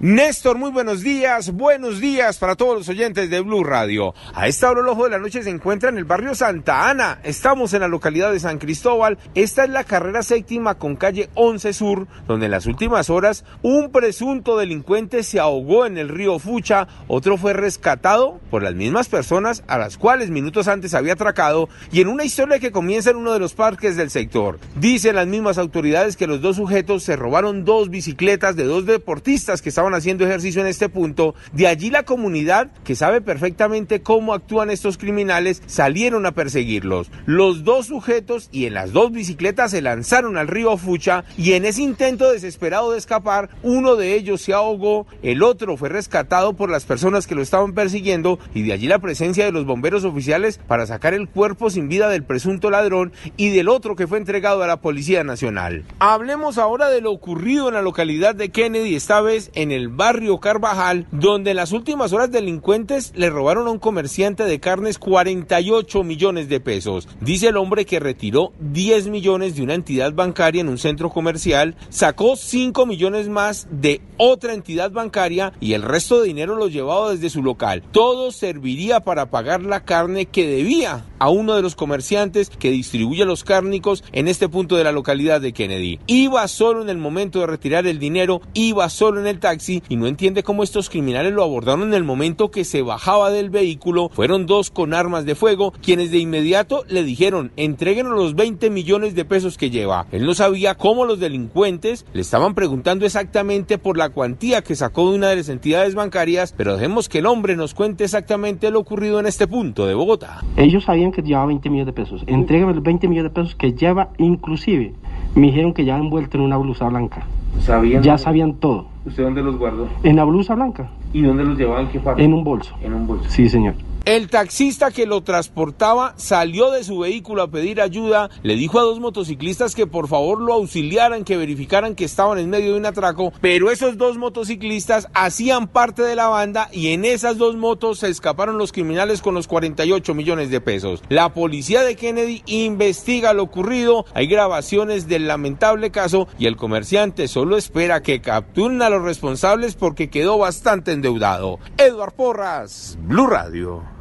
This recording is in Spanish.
Néstor, muy buenos días, buenos días para todos los oyentes de Blue Radio. A esta hora el ojo de la noche se encuentra en el barrio Santa Ana. Estamos en la localidad de San Cristóbal. Esta es la carrera séptima con calle 11 Sur, donde en las últimas horas un presunto delincuente se ahogó en el río Fucha, otro fue rescatado por las mismas personas a las cuales minutos antes había atracado y en una historia que comienza en uno de los parques del sector. Dicen las mismas autoridades que los dos sujetos se robaron dos bicicletas de dos deportistas que estaban haciendo ejercicio en este punto. De allí la comunidad, que sabe perfectamente cómo actúan estos criminales, salieron a perseguirlos. Los dos sujetos y en las dos bicicletas se lanzaron al río Fucha y en ese intento desesperado de escapar, uno de ellos se ahogó, el otro fue rescatado por las personas que lo estaban persiguiendo y de allí la presencia de los bomberos oficiales para sacar el cuerpo sin vida del presunto ladrón y del otro que fue entregado a la Policía Nacional. Hablemos ahora de lo ocurrido en la localidad de Kennedy, esta vez en el barrio Carvajal, donde en las últimas horas delincuentes le robaron a un comerciante de carnes 48 millones de pesos. Dice el hombre que retiró 10 millones de una entidad bancaria en un centro comercial, sacó 5 millones más de otra entidad bancaria y el resto de dinero lo llevaba desde su local. Todo serviría para pagar la carne que debía a uno de los comerciantes que distribuye los cárnicos en este punto de la localidad de Kennedy. Iba solo en el momento de retirar el dinero, iba solo en el taxi y no entiende cómo estos criminales lo abordaron en el momento que se bajaba del vehículo. Fueron dos con armas de fuego quienes de inmediato le dijeron entréguenos los 20 millones de pesos que lleva. Él no sabía cómo los delincuentes le estaban preguntando exactamente por la cuantía que sacó de una de las entidades bancarias, pero dejemos que el hombre nos cuente exactamente lo ocurrido en este punto de Bogotá. Ellos sabían que llevaba 20 millones de pesos. Entrégueme los 20 millones de pesos que lleva inclusive. Me dijeron que ya envuelto en una blusa blanca. ¿Sabían ya sabían todo. ¿Usted dónde los guardó? En la blusa blanca. ¿Y dónde los llevaban? ¿Qué parte? En un bolso. En un bolso. Sí, señor. El taxista que lo transportaba salió de su vehículo a pedir ayuda, le dijo a dos motociclistas que por favor lo auxiliaran, que verificaran que estaban en medio de un atraco, pero esos dos motociclistas hacían parte de la banda y en esas dos motos se escaparon los criminales con los 48 millones de pesos. La policía de Kennedy investiga lo ocurrido, hay grabaciones del lamentable caso y el comerciante solo espera que capturen a los responsables porque quedó bastante endeudado. Eduard Porras, Blue Radio.